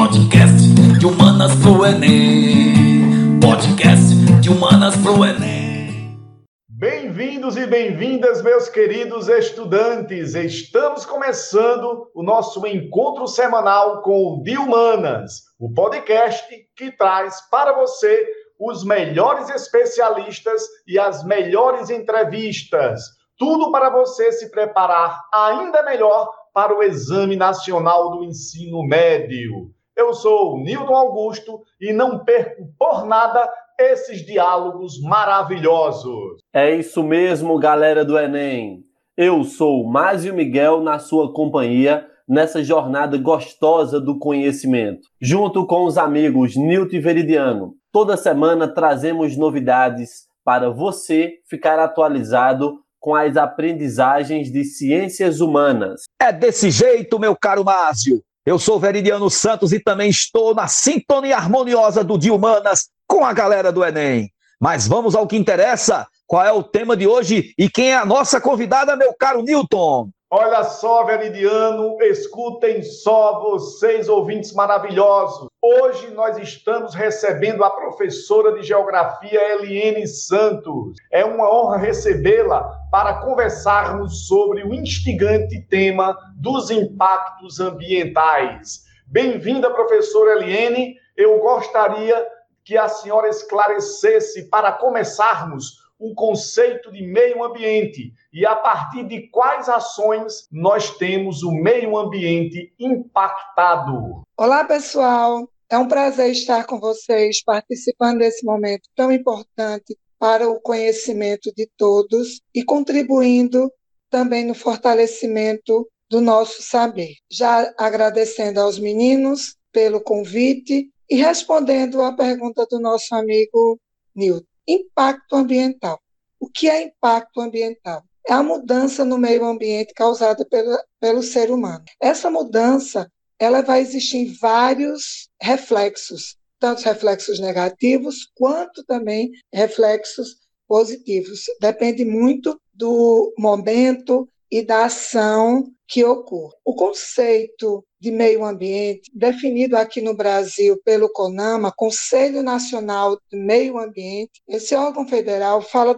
Podcast de humanas pro Enem. Podcast de humanas pro Enem. Bem-vindos e bem-vindas, meus queridos estudantes. Estamos começando o nosso encontro semanal com o De Humanas, o podcast que traz para você os melhores especialistas e as melhores entrevistas. Tudo para você se preparar ainda melhor para o Exame Nacional do Ensino Médio. Eu sou Nilton Augusto e não perco por nada esses diálogos maravilhosos. É isso mesmo, galera do Enem. Eu sou Másio Miguel na sua companhia nessa jornada gostosa do conhecimento. Junto com os amigos Nilton e Veridiano, toda semana trazemos novidades para você ficar atualizado com as aprendizagens de ciências humanas. É desse jeito, meu caro Másio. Eu sou Veridiano Santos e também estou na sintonia harmoniosa do Dia Humanas com a galera do Enem. Mas vamos ao que interessa. Qual é o tema de hoje e quem é a nossa convidada, meu caro Newton? Olha só, Veridiano, escutem só vocês, ouvintes maravilhosos. Hoje nós estamos recebendo a professora de Geografia Eliene Santos. É uma honra recebê-la para conversarmos sobre o instigante tema dos impactos ambientais. Bem-vinda, professora Eliene. Eu gostaria que a senhora esclarecesse, para começarmos, o conceito de meio ambiente e a partir de quais ações nós temos o meio ambiente impactado. Olá, pessoal. É um prazer estar com vocês participando desse momento tão importante para o conhecimento de todos e contribuindo também no fortalecimento do nosso saber. Já agradecendo aos meninos pelo convite e respondendo à pergunta do nosso amigo Nilton. Impacto ambiental. O que é impacto ambiental? É a mudança no meio ambiente causada pelo, pelo ser humano. Essa mudança ela vai existir em vários reflexos, tanto reflexos negativos quanto também reflexos positivos. Depende muito do momento e da ação que ocorre. O conceito de meio ambiente, definido aqui no Brasil pelo CONAMA, Conselho Nacional do Meio Ambiente, esse órgão federal fala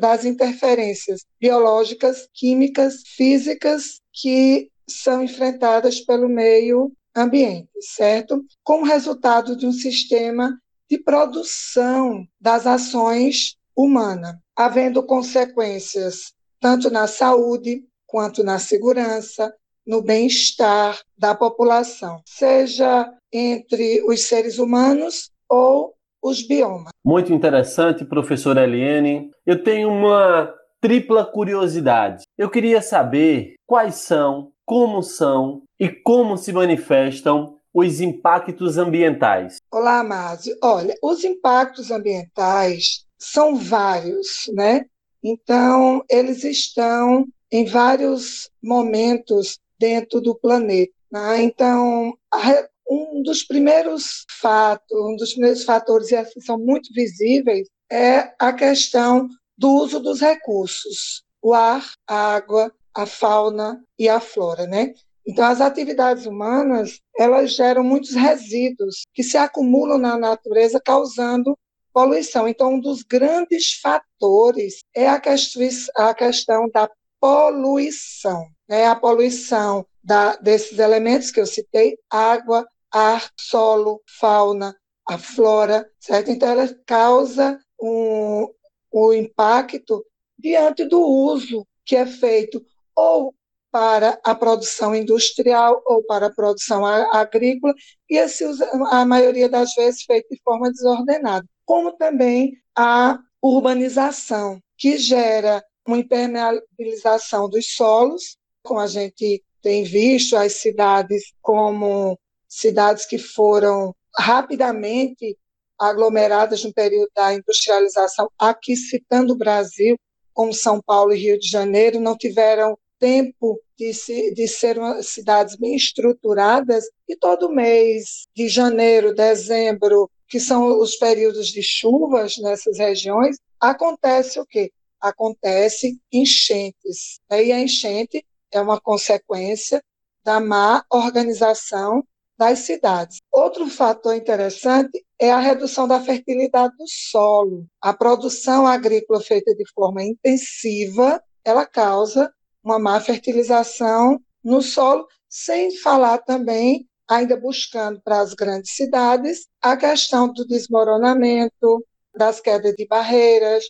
das interferências biológicas, químicas, físicas que são enfrentadas pelo meio ambiente, certo? Como resultado de um sistema de produção das ações humanas, havendo consequências tanto na saúde, quanto na segurança, no bem-estar da população, seja entre os seres humanos ou os biomas. Muito interessante, professora Eliane. Eu tenho uma tripla curiosidade. Eu queria saber quais são, como são e como se manifestam os impactos ambientais. Olá, Márcio. Olha, os impactos ambientais são vários, né? Então, eles estão em vários momentos dentro do planeta. Né? Então, um dos primeiros fatos, um dos primeiros fatores e assim, são muito visíveis é a questão do uso dos recursos, o ar, a água, a fauna e a flora, né? Então, as atividades humanas, elas geram muitos resíduos que se acumulam na natureza, causando poluição. Então, um dos grandes fatores é a a questão da poluição. Né? A poluição da, desses elementos que eu citei, água, ar, solo, fauna, a flora, certo? Então, ela causa um, um impacto diante do uso que é feito ou para a produção industrial ou para a produção agrícola, e esse uso, a maioria das vezes feito de forma desordenada, como também a urbanização, que gera uma impermeabilização dos solos, como a gente tem visto as cidades como cidades que foram rapidamente aglomeradas no período da industrialização, aqui citando o Brasil, como São Paulo e Rio de Janeiro, não tiveram tempo de, se, de ser cidades bem estruturadas, e todo mês de janeiro, dezembro, que são os períodos de chuvas nessas regiões, acontece o quê? Acontece enchentes. E a enchente é uma consequência da má organização das cidades. Outro fator interessante é a redução da fertilidade do solo. A produção agrícola feita de forma intensiva, ela causa uma má fertilização no solo, sem falar também, ainda buscando para as grandes cidades, a questão do desmoronamento, das quedas de barreiras,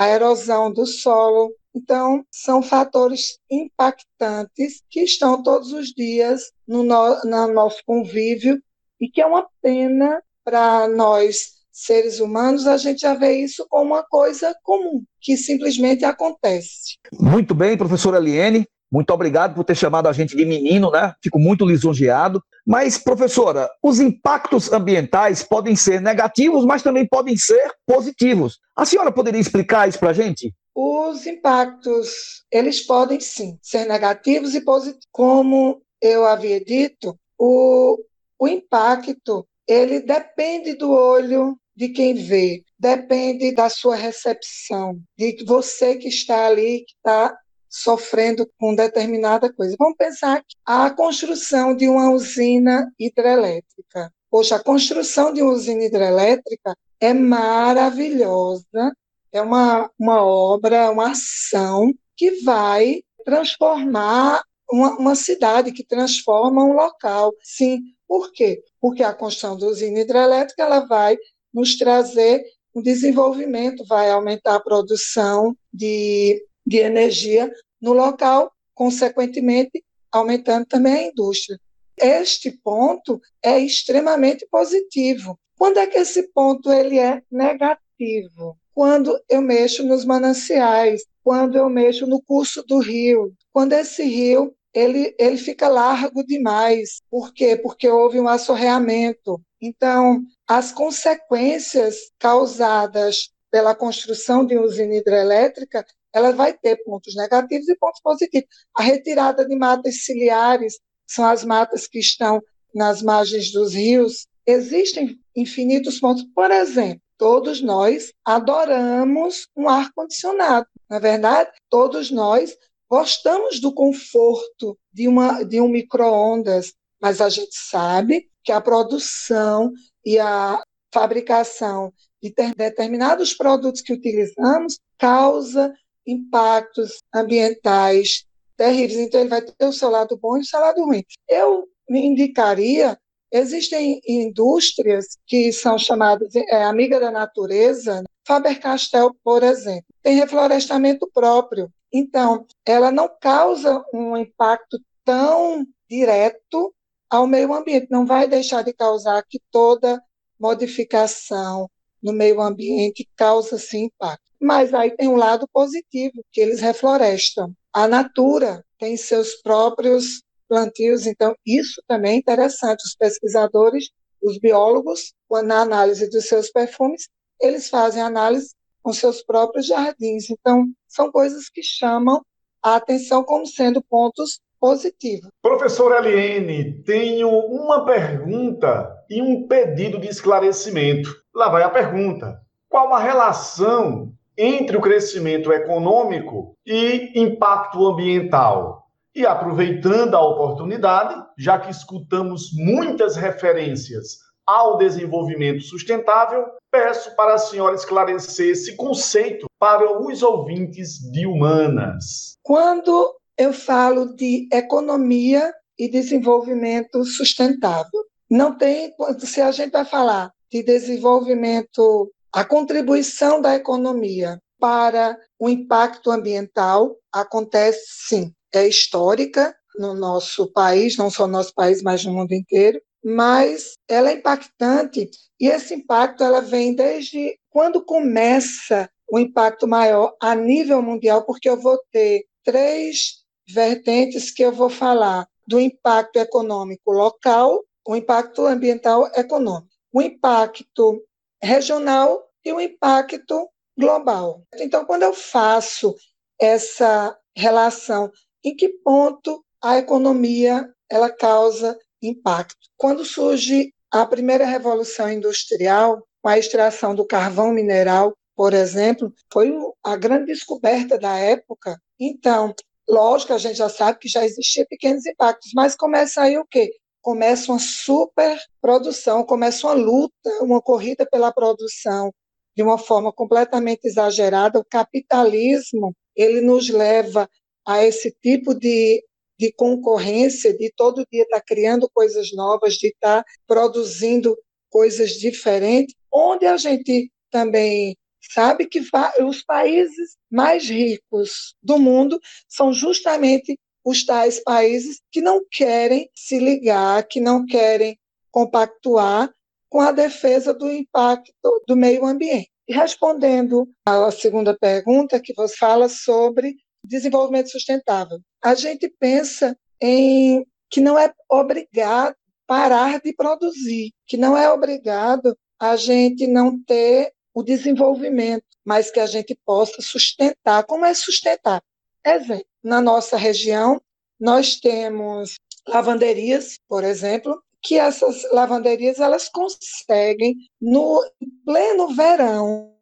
a erosão do solo. Então, são fatores impactantes que estão todos os dias no, no, no nosso convívio e que é uma pena para nós, seres humanos, a gente já vê isso como uma coisa comum, que simplesmente acontece. Muito bem, professora Eliene. Muito obrigado por ter chamado a gente de menino, né? Fico muito lisonjeado. Mas, professora, os impactos ambientais podem ser negativos, mas também podem ser positivos. A senhora poderia explicar isso para a gente? Os impactos, eles podem sim ser negativos e positivos. Como eu havia dito, o, o impacto, ele depende do olho de quem vê, depende da sua recepção, de você que está ali, que está sofrendo com determinada coisa. Vamos pensar que a construção de uma usina hidrelétrica. Poxa, a construção de uma usina hidrelétrica é maravilhosa, é uma, uma obra, uma ação que vai transformar uma, uma cidade, que transforma um local. Sim, por quê? Porque a construção da usina hidrelétrica ela vai nos trazer um desenvolvimento, vai aumentar a produção de de energia no local, consequentemente, aumentando também a indústria. Este ponto é extremamente positivo. Quando é que esse ponto ele é negativo? Quando eu mexo nos mananciais, quando eu mexo no curso do rio, quando esse rio ele, ele fica largo demais. Por quê? Porque houve um assorreamento. Então, as consequências causadas pela construção de usina hidrelétrica, ela vai ter pontos negativos e pontos positivos. A retirada de matas ciliares, são as matas que estão nas margens dos rios, existem infinitos pontos. Por exemplo, todos nós adoramos um ar-condicionado. Na é verdade, todos nós gostamos do conforto de, uma, de um micro-ondas, mas a gente sabe que a produção e a fabricação de determinados produtos que utilizamos causa impactos ambientais terríveis. Então, ele vai ter o seu lado bom e o seu lado ruim. Eu me indicaria, existem indústrias que são chamadas é, amiga da natureza, Faber-Castell, por exemplo, tem reflorestamento próprio. Então, ela não causa um impacto tão direto ao meio ambiente, não vai deixar de causar que toda modificação no meio ambiente causa sim impacto. Mas aí tem um lado positivo, que eles reflorestam. A natura tem seus próprios plantios, então isso também é interessante. Os pesquisadores, os biólogos, na análise dos seus perfumes, eles fazem análise com seus próprios jardins. Então, são coisas que chamam a atenção como sendo pontos positivos. Professora Eliene, tenho uma pergunta e um pedido de esclarecimento. Lá vai a pergunta. Qual a relação entre o crescimento econômico e impacto ambiental. E aproveitando a oportunidade, já que escutamos muitas referências ao desenvolvimento sustentável, peço para a senhora esclarecer esse conceito para os ouvintes de humanas. Quando eu falo de economia e desenvolvimento sustentável, não tem, se a gente vai falar de desenvolvimento a contribuição da economia para o impacto ambiental acontece sim, é histórica no nosso país, não só no nosso país, mas no mundo inteiro, mas ela é impactante e esse impacto ela vem desde quando começa o impacto maior a nível mundial, porque eu vou ter três vertentes que eu vou falar do impacto econômico local, o impacto ambiental econômico, o impacto regional e o impacto global. Então, quando eu faço essa relação, em que ponto a economia ela causa impacto? Quando surge a primeira revolução industrial, com a extração do carvão mineral, por exemplo, foi a grande descoberta da época. Então, lógico, a gente já sabe que já existia pequenos impactos, mas começa aí o quê? Começa uma superprodução, começa uma luta, uma corrida pela produção de uma forma completamente exagerada. O capitalismo ele nos leva a esse tipo de, de concorrência, de todo dia estar tá criando coisas novas, de estar tá produzindo coisas diferentes, onde a gente também sabe que os países mais ricos do mundo são justamente os tais países que não querem se ligar, que não querem compactuar com a defesa do impacto do meio ambiente. E respondendo à segunda pergunta, que você fala sobre desenvolvimento sustentável, a gente pensa em que não é obrigado parar de produzir, que não é obrigado a gente não ter o desenvolvimento, mas que a gente possa sustentar. Como é sustentar? Exemplo, na nossa região, nós temos lavanderias, por exemplo, que essas lavanderias elas conseguem no pleno verão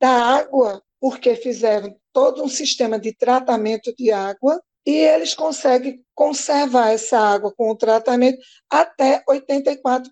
da água, porque fizeram todo um sistema de tratamento de água e eles conseguem conservar essa água com o tratamento até 84%.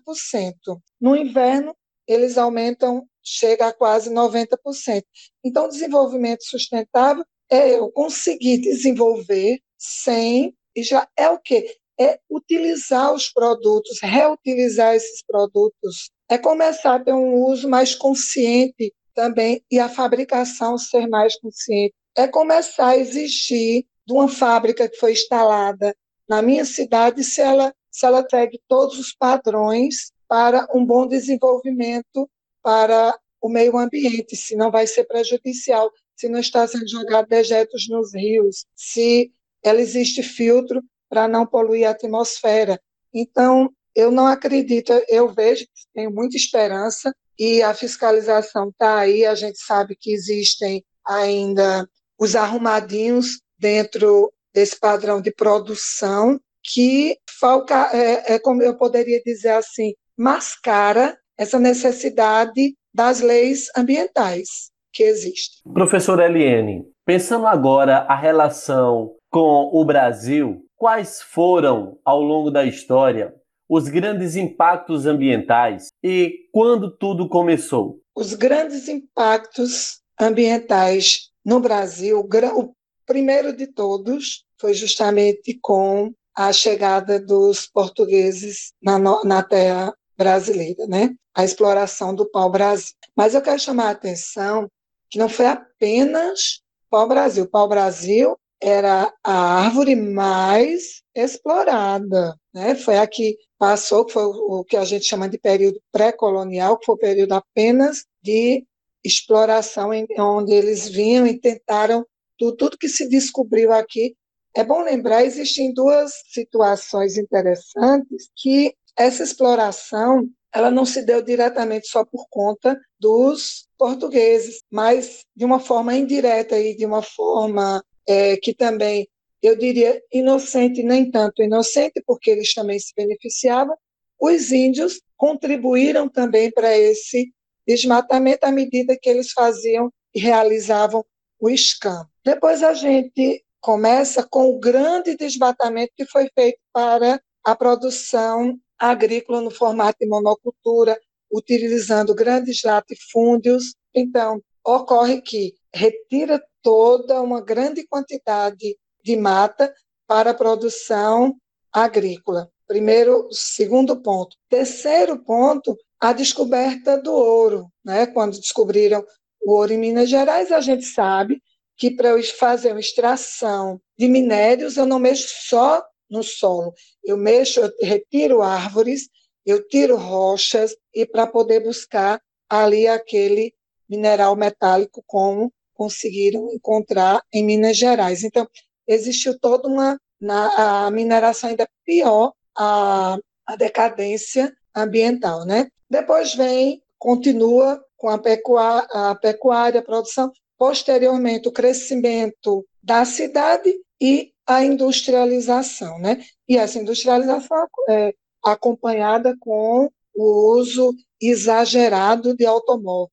No inverno, eles aumentam, chega a quase 90%. Então, desenvolvimento sustentável é eu conseguir desenvolver sem e já é o quê? É utilizar os produtos, reutilizar esses produtos, é começar a ter um uso mais consciente também e a fabricação ser mais consciente. É começar a exigir de uma fábrica que foi instalada na minha cidade se ela se ela segue todos os padrões para um bom desenvolvimento para o meio ambiente, se não vai ser prejudicial, se não está sendo jogado dejetos nos rios, se ela existe filtro para não poluir a atmosfera. Então, eu não acredito, eu vejo, tenho muita esperança e a fiscalização está aí, a gente sabe que existem ainda os arrumadinhos dentro desse padrão de produção que falca, é, é como eu poderia dizer assim, mascara essa necessidade das leis ambientais que existem. Professora Eliane, pensando agora a relação com o Brasil, quais foram, ao longo da história, os grandes impactos ambientais e quando tudo começou? Os grandes impactos ambientais no Brasil, o primeiro de todos foi justamente com a chegada dos portugueses na, na terra brasileira, né? A exploração do pau-brasil. Mas eu quero chamar a atenção que não foi apenas pau-brasil. Pau-brasil era a árvore mais explorada, né? Foi a que passou, que foi o que a gente chama de período pré-colonial, que foi o período apenas de exploração, onde eles vinham e tentaram tudo, tudo que se descobriu aqui. É bom lembrar, existem duas situações interessantes que essa exploração ela não se deu diretamente só por conta dos portugueses, mas de uma forma indireta e de uma forma é, que também, eu diria, inocente, nem tanto inocente, porque eles também se beneficiavam, os índios contribuíram também para esse desmatamento à medida que eles faziam e realizavam o escampo. Depois a gente começa com o grande desmatamento que foi feito para a produção agrícola no formato de monocultura, utilizando grandes latifúndios. Então, ocorre que retira toda uma grande quantidade de mata para a produção agrícola. Primeiro, segundo ponto. Terceiro ponto, a descoberta do ouro. Né? Quando descobriram o ouro em Minas Gerais, a gente sabe que para eu fazer uma extração de minérios, eu não mexo só no solo, eu mexo, eu retiro árvores, eu tiro rochas, e para poder buscar ali aquele mineral metálico como conseguiram encontrar em Minas Gerais. Então, existiu toda uma. Na, a mineração ainda pior, a, a decadência ambiental. Né? Depois vem, continua com a pecuária, a pecuária, a produção, posteriormente o crescimento da cidade e a industrialização, né? E essa industrialização é acompanhada com o uso exagerado de automóvel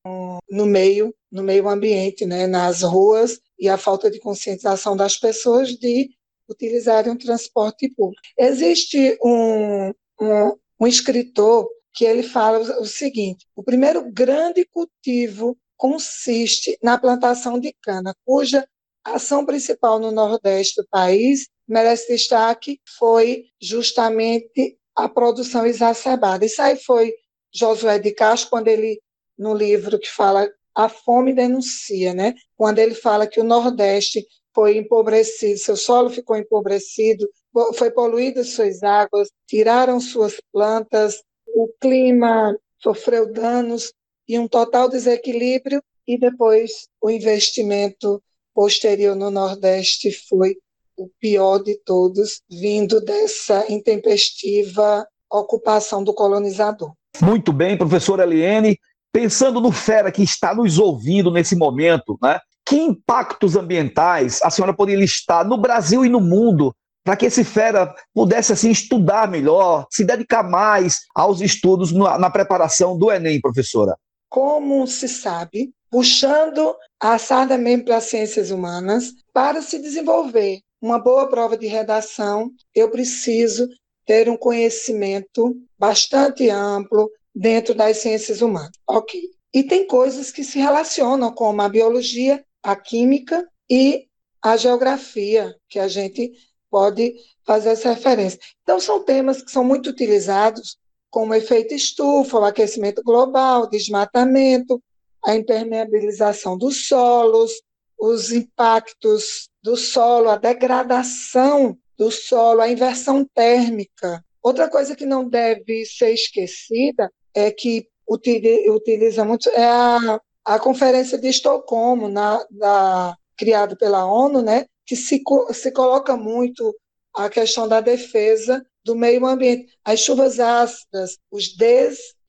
no meio no meio ambiente, né, nas ruas e a falta de conscientização das pessoas de utilizarem o transporte público. Existe um, um, um escritor que ele fala o seguinte: o primeiro grande cultivo consiste na plantação de cana, cuja ação principal no Nordeste do país merece destaque foi justamente a produção exacerbada. Isso aí foi Josué de Castro, quando ele, no livro que fala A Fome Denuncia, né? quando ele fala que o Nordeste foi empobrecido, seu solo ficou empobrecido, foi poluído suas águas, tiraram suas plantas, o clima sofreu danos e um total desequilíbrio, e depois o investimento posterior no Nordeste foi o pior de todos, vindo dessa intempestiva ocupação do colonizador. Muito bem, professora Eliane. Pensando no Fera que está nos ouvindo nesse momento, né? Que impactos ambientais a senhora poderia listar no Brasil e no mundo para que esse fera pudesse assim estudar melhor, se dedicar mais aos estudos na, na preparação do Enem, professora? Como se sabe, puxando a sarda mesmo para as ciências humanas, para se desenvolver uma boa prova de redação, eu preciso ter um conhecimento bastante amplo dentro das ciências humanas. Ok. E tem coisas que se relacionam com a biologia, a química e a geografia, que a gente pode fazer essa referência. Então, são temas que são muito utilizados, como efeito estufa, o aquecimento global, desmatamento, a impermeabilização dos solos, os impactos do solo, a degradação do solo, a inversão térmica. Outra coisa que não deve ser esquecida é que utiliza muito é a, a Conferência de Estocolmo, na, da, criada pela ONU, né, que se, se coloca muito a questão da defesa do meio ambiente, as chuvas ácidas, os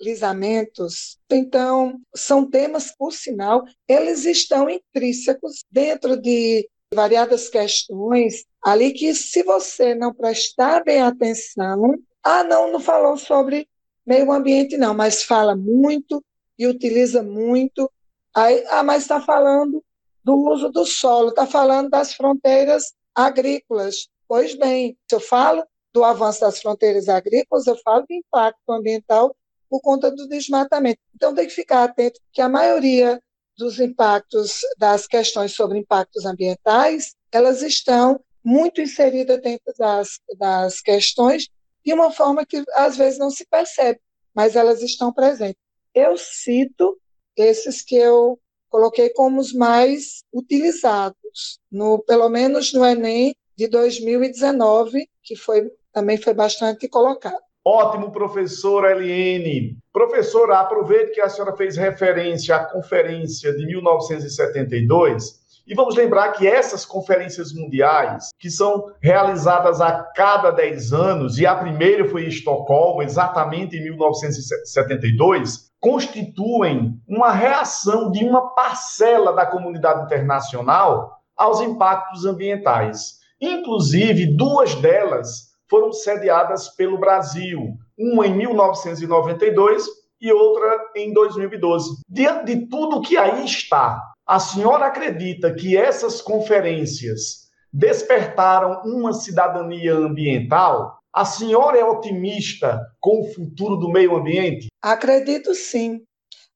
deslizamentos. Então, são temas, por sinal, eles estão intrínsecos dentro de variadas questões ali que, se você não prestar bem atenção, ah, não, não falou sobre meio ambiente, não, mas fala muito e utiliza muito. Aí, ah, mas está falando do uso do solo, está falando das fronteiras agrícolas. Pois bem, se eu falo do avanço das fronteiras agrícolas, eu falo de impacto ambiental por conta do desmatamento. Então, tem que ficar atento que a maioria dos impactos, das questões sobre impactos ambientais, elas estão muito inseridas dentro das, das questões de uma forma que às vezes não se percebe, mas elas estão presentes. Eu cito esses que eu coloquei como os mais utilizados, no, pelo menos no Enem de 2019, que foi, também foi bastante colocado. Ótimo, professora Eliene. Professora, aproveite que a senhora fez referência à conferência de 1972 e vamos lembrar que essas conferências mundiais, que são realizadas a cada 10 anos, e a primeira foi em Estocolmo, exatamente em 1972, constituem uma reação de uma parcela da comunidade internacional aos impactos ambientais. Inclusive, duas delas foram sediadas pelo Brasil, uma em 1992 e outra em 2012. Diante de tudo que aí está, a senhora acredita que essas conferências despertaram uma cidadania ambiental? A senhora é otimista com o futuro do meio ambiente? Acredito sim.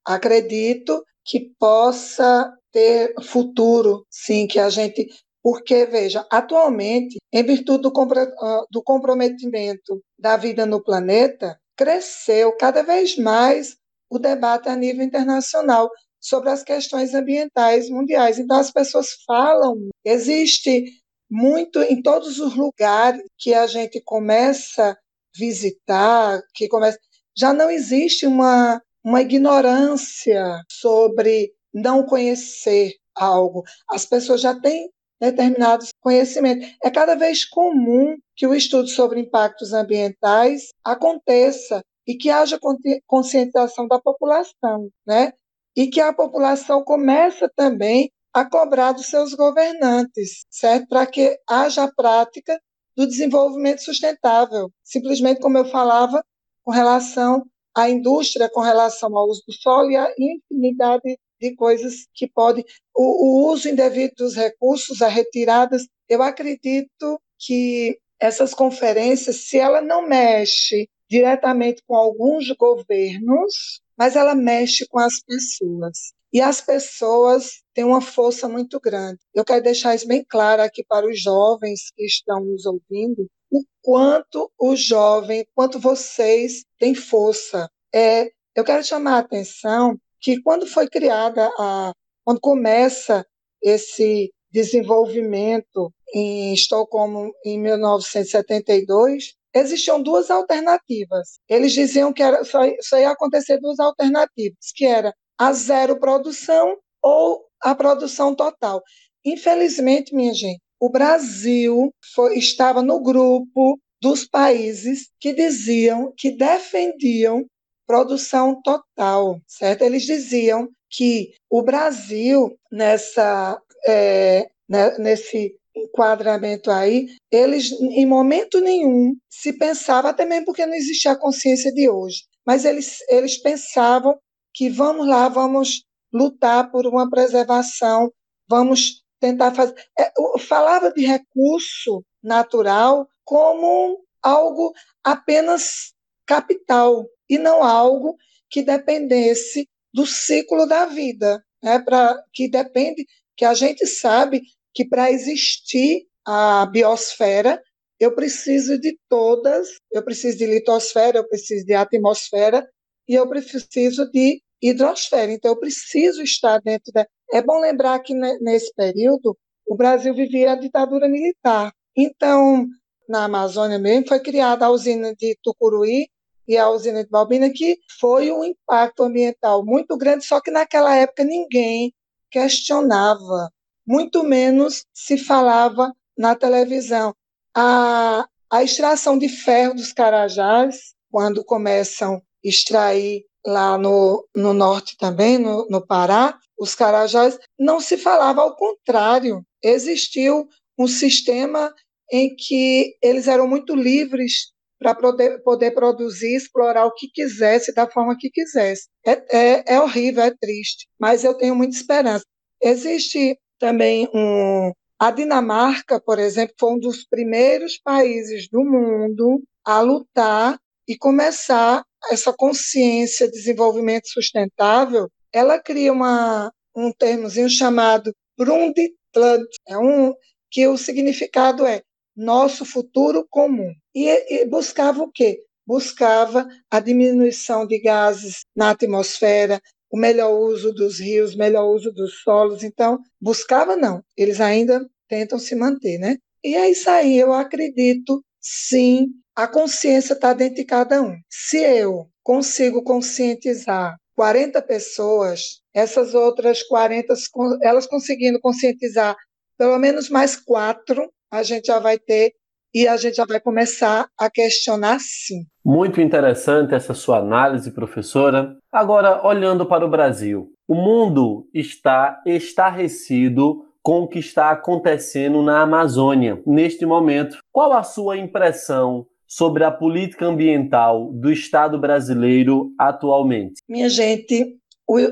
Acredito que possa ter futuro, sim, que a gente. Porque, veja, atualmente, em virtude do, ah, do comprometimento da vida no planeta, cresceu cada vez mais o debate a nível internacional sobre as questões ambientais mundiais. Então, as pessoas falam, existe muito em todos os lugares que a gente começa a visitar, que começa, já não existe uma, uma ignorância sobre não conhecer algo. As pessoas já têm determinados conhecimentos. É cada vez comum que o estudo sobre impactos ambientais aconteça e que haja conscientização da população, né? E que a população começa também a cobrar dos seus governantes, certo? Para que haja a prática do desenvolvimento sustentável. Simplesmente, como eu falava, com relação à indústria, com relação ao uso do solo e a infinidade de coisas que pode. O, o uso indevido dos recursos, as retiradas, eu acredito que essas conferências, se ela não mexe diretamente com alguns governos, mas ela mexe com as pessoas. E as pessoas têm uma força muito grande. Eu quero deixar isso bem claro aqui para os jovens que estão nos ouvindo, o quanto o jovem, quanto vocês têm força. É, eu quero chamar a atenção que quando foi criada a, quando começa esse desenvolvimento em Estocolmo em 1972, existiam duas alternativas. Eles diziam que era, só, só ia acontecer duas alternativas, que era a zero produção ou a produção total. Infelizmente, minha gente, o Brasil foi, estava no grupo dos países que diziam, que defendiam produção total, certo? Eles diziam que o Brasil, nessa, é, né, nesse enquadramento aí, eles em momento nenhum se pensava, até mesmo porque não existia a consciência de hoje, mas eles, eles pensavam que vamos lá, vamos lutar por uma preservação, vamos tentar fazer. É, falava de recurso natural como algo apenas capital e não algo que dependesse do ciclo da vida, né? Para que depende que a gente sabe que para existir a biosfera eu preciso de todas, eu preciso de litosfera, eu preciso de atmosfera e eu preciso de hidrosfera. Então, eu preciso estar dentro da. É bom lembrar que nesse período o Brasil vivia a ditadura militar. Então, na Amazônia mesmo, foi criada a usina de Tucuruí e a usina de Balbina, que foi um impacto ambiental muito grande, só que naquela época ninguém questionava, muito menos se falava na televisão. A, a extração de ferro dos carajás, quando começam a extrair lá no, no norte também, no, no Pará, os carajás, não se falava ao contrário. Existiu um sistema em que eles eram muito livres para poder, poder produzir, explorar o que quisesse, da forma que quisesse. É, é, é horrível, é triste, mas eu tenho muita esperança. Existe também um. A Dinamarca, por exemplo, foi um dos primeiros países do mundo a lutar e começar essa consciência de desenvolvimento sustentável, ela cria uma, um termozinho chamado Brundtland, é um que o significado é nosso futuro comum. E, e buscava o quê? Buscava a diminuição de gases na atmosfera, o melhor uso dos rios, melhor uso dos solos. Então, buscava não, eles ainda tentam se manter, né? E é isso aí, eu acredito sim a consciência está dentro de cada um. Se eu consigo conscientizar 40 pessoas, essas outras 40, elas conseguindo conscientizar pelo menos mais quatro, a gente já vai ter e a gente já vai começar a questionar sim. Muito interessante essa sua análise, professora. Agora, olhando para o Brasil, o mundo está estarrecido com o que está acontecendo na Amazônia neste momento. Qual a sua impressão sobre a política ambiental do Estado brasileiro atualmente? Minha gente,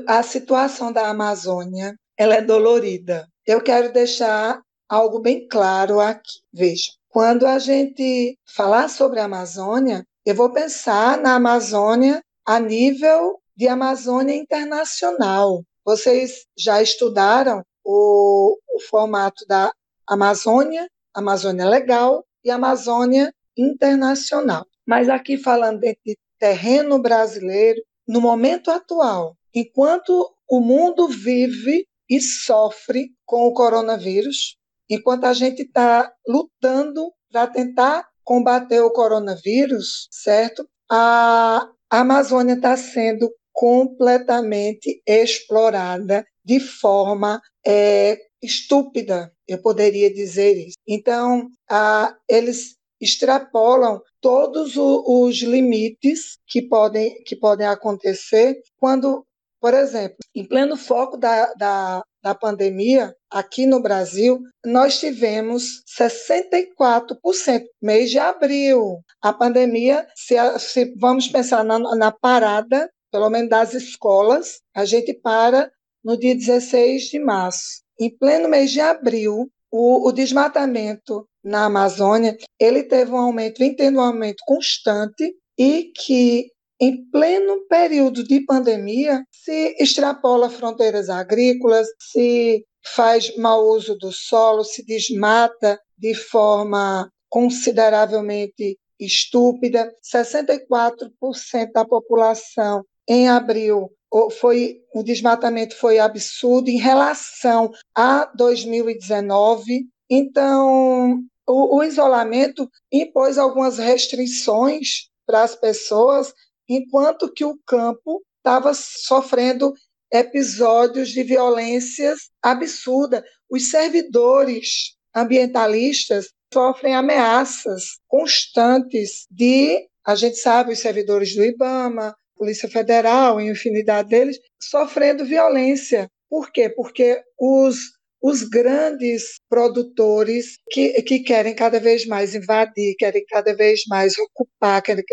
a situação da Amazônia ela é dolorida. Eu quero deixar algo bem claro aqui. Veja, quando a gente falar sobre a Amazônia, eu vou pensar na Amazônia a nível de Amazônia internacional. Vocês já estudaram o, o formato da Amazônia, Amazônia Legal e Amazônia internacional. Mas aqui falando de terreno brasileiro, no momento atual, enquanto o mundo vive e sofre com o coronavírus, enquanto a gente está lutando para tentar combater o coronavírus, certo? A Amazônia está sendo completamente explorada de forma é, estúpida, eu poderia dizer isso. Então, a, eles extrapolam todos os limites que podem, que podem acontecer quando, por exemplo, em pleno foco da, da, da pandemia, aqui no Brasil, nós tivemos 64%, mês de abril. A pandemia, se, se vamos pensar na, na parada, pelo menos das escolas, a gente para no dia 16 de março. Em pleno mês de abril, o, o desmatamento na Amazônia ele teve um aumento, vem tendo um aumento constante e que em pleno período de pandemia se extrapola fronteiras agrícolas, se faz mau uso do solo, se desmata de forma consideravelmente estúpida. 64% da população em abril foi o desmatamento foi absurdo em relação a 2019. Então, o, o isolamento impôs algumas restrições para as pessoas, enquanto que o campo estava sofrendo episódios de violências absurda. Os servidores ambientalistas sofrem ameaças constantes de, a gente sabe, os servidores do IBAMA, Polícia Federal, infinidade deles, sofrendo violência. Por quê? Porque os, os grandes produtores que, que querem cada vez mais invadir, querem cada vez mais ocupar, querem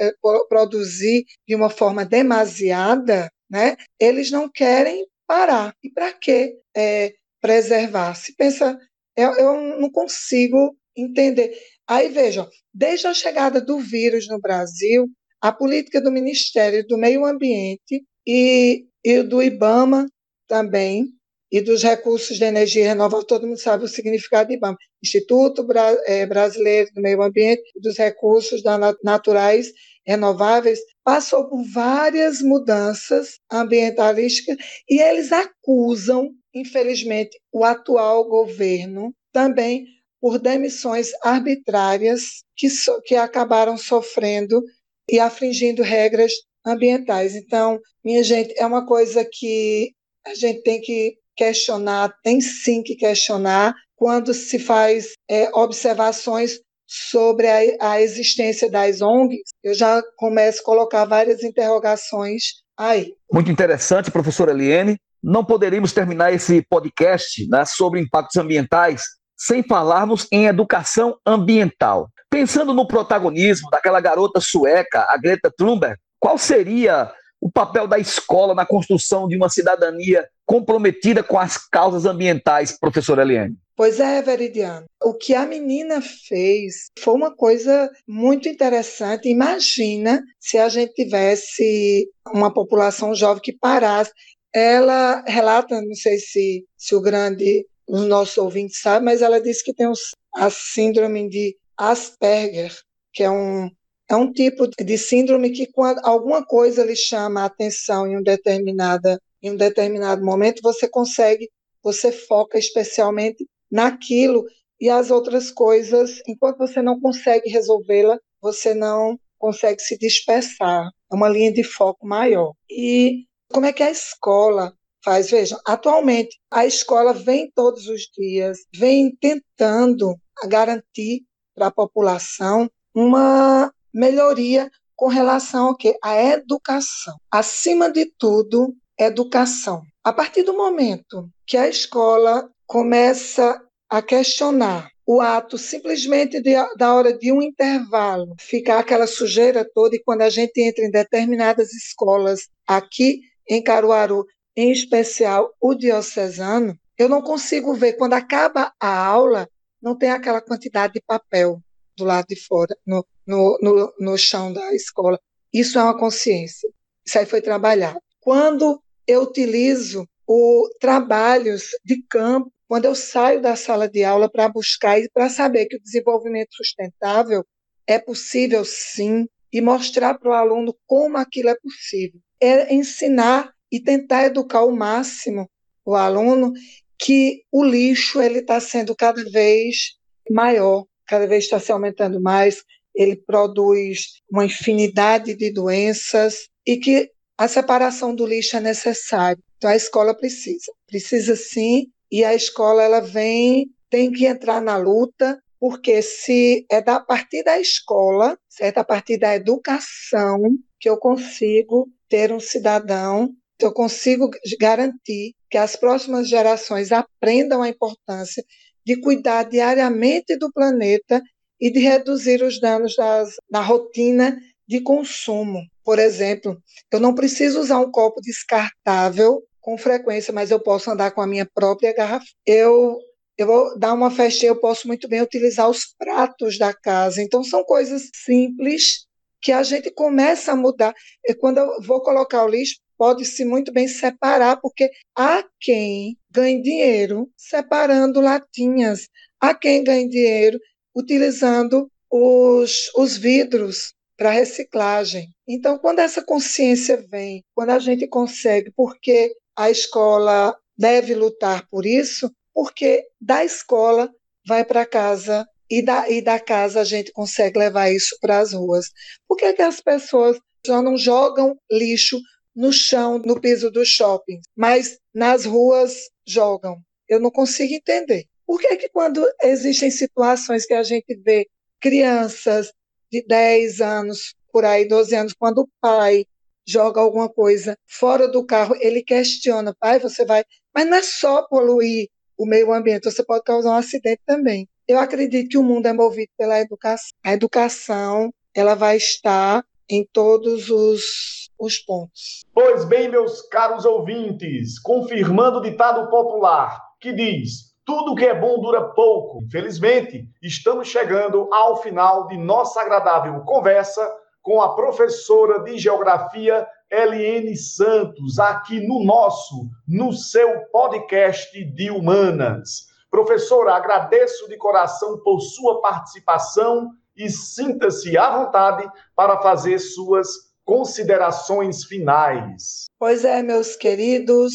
produzir de uma forma demasiada, né? eles não querem parar. E para que é, preservar? Se pensa, eu, eu não consigo entender. Aí vejam, desde a chegada do vírus no Brasil, a política do Ministério do Meio Ambiente e, e do IBAMA também, e dos recursos de energia renovável, todo mundo sabe o significado de IBAMA, Instituto Bra é, Brasileiro do Meio Ambiente e dos Recursos Naturais Renováveis, passou por várias mudanças ambientalísticas e eles acusam, infelizmente, o atual governo também por demissões arbitrárias que, so que acabaram sofrendo e afligindo regras ambientais. Então, minha gente, é uma coisa que a gente tem que questionar, tem sim que questionar quando se faz é, observações sobre a, a, existência das ONGs, eu já começo a colocar várias interrogações aí. Muito interessante, professora Eliane. Não poderíamos terminar esse podcast né, sobre impactos ambientais sem falarmos em educação ambiental. Pensando no protagonismo daquela garota sueca, a Greta Thunberg, qual seria o papel da escola na construção de uma cidadania comprometida com as causas ambientais, professora Eliane? Pois é, Veridiano. O que a menina fez foi uma coisa muito interessante. Imagina se a gente tivesse uma população jovem que parasse. Ela relata, não sei se, se o grande, os nossos ouvintes sabem, mas ela disse que tem a síndrome de Asperger, que é um, é um tipo de síndrome que quando alguma coisa lhe chama a atenção em um determinada em um determinado momento, você consegue, você foca especialmente naquilo e as outras coisas, enquanto você não consegue resolvê-la, você não consegue se dispersar. É uma linha de foco maior. E como é que a escola faz? Vejam, atualmente a escola vem todos os dias, vem tentando garantir para a população uma melhoria com relação ao que? A educação. Acima de tudo, educação. A partir do momento que a escola começa a questionar o ato simplesmente de, da hora de um intervalo, ficar aquela sujeira toda, e quando a gente entra em determinadas escolas aqui em Caruaru, em especial o diocesano, eu não consigo ver, quando acaba a aula, não tem aquela quantidade de papel do lado de fora, no, no, no, no chão da escola. Isso é uma consciência. Isso aí foi trabalhado. Quando eu utilizo o trabalhos de campo, quando eu saio da sala de aula para buscar e para saber que o desenvolvimento sustentável é possível sim e mostrar para o aluno como aquilo é possível. É ensinar e tentar educar ao máximo o aluno que o lixo ele está sendo cada vez maior, cada vez está se aumentando mais, ele produz uma infinidade de doenças e que a separação do lixo é necessária. Então a escola precisa, precisa sim, e a escola ela vem, tem que entrar na luta, porque se é da, a partir da escola, certo? a partir da educação, que eu consigo ter um cidadão eu consigo garantir que as próximas gerações aprendam a importância de cuidar diariamente do planeta e de reduzir os danos das, na rotina de consumo. Por exemplo, eu não preciso usar um copo descartável com frequência, mas eu posso andar com a minha própria garrafa. Eu eu vou dar uma festinha, eu posso muito bem utilizar os pratos da casa. Então, são coisas simples que a gente começa a mudar. E quando eu vou colocar o lixo, pode-se muito bem separar, porque há quem ganhe dinheiro separando latinhas, há quem ganhe dinheiro utilizando os, os vidros para reciclagem. Então, quando essa consciência vem, quando a gente consegue, porque a escola deve lutar por isso, porque da escola vai para casa e da, e da casa a gente consegue levar isso para as ruas. Por que, que as pessoas já não jogam lixo no chão, no piso do shopping, mas nas ruas jogam? Eu não consigo entender. Por que, que quando existem situações que a gente vê crianças de 10 anos, por aí, 12 anos, quando o pai joga alguma coisa fora do carro, ele questiona, pai, você vai. Mas não é só poluir o meio ambiente, você pode causar um acidente também. Eu acredito que o mundo é movido pela educação. A educação ela vai estar em todos os, os pontos. Pois bem, meus caros ouvintes, confirmando o ditado popular que diz: tudo que é bom dura pouco. Infelizmente, estamos chegando ao final de nossa agradável conversa com a professora de Geografia Eliene Santos, aqui no nosso, no seu podcast de Humanas. Professora, agradeço de coração por sua participação e sinta-se à vontade para fazer suas considerações finais. Pois é, meus queridos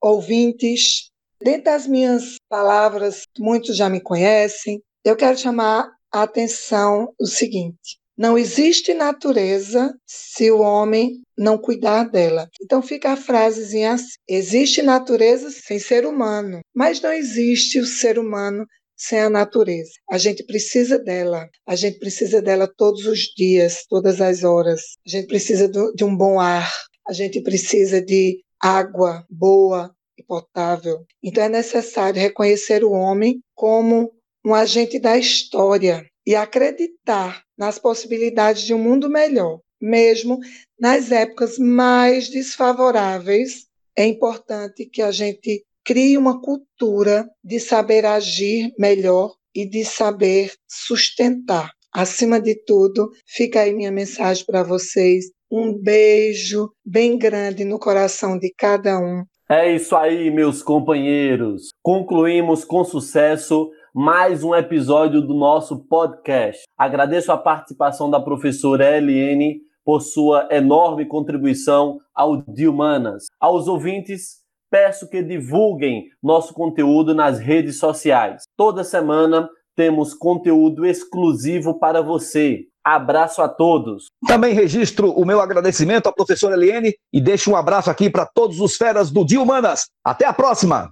ouvintes, dentro das minhas palavras, muitos já me conhecem, eu quero chamar a atenção o seguinte: não existe natureza se o homem não cuidar dela. Então fica a frasezinha assim: existe natureza sem ser humano, mas não existe o ser humano sem a natureza. A gente precisa dela. A gente precisa dela todos os dias, todas as horas. A gente precisa de um bom ar. A gente precisa de água boa e potável. Então é necessário reconhecer o homem como um agente da história e acreditar nas possibilidades de um mundo melhor, mesmo nas épocas mais desfavoráveis. É importante que a gente crie uma cultura de saber agir melhor e de saber sustentar. Acima de tudo, fica aí minha mensagem para vocês. Um beijo bem grande no coração de cada um. É isso aí, meus companheiros. Concluímos com sucesso mais um episódio do nosso podcast. Agradeço a participação da professora Eliane por sua enorme contribuição ao de Humanas. Aos ouvintes, peço que divulguem nosso conteúdo nas redes sociais. Toda semana temos conteúdo exclusivo para você. Abraço a todos. Também registro o meu agradecimento à professora Eliane e deixo um abraço aqui para todos os feras do Dia Humanas. Até a próxima!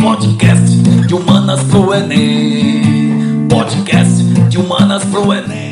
Podcast de Humanas pro Enem. Podcast de Humanas pro Enem.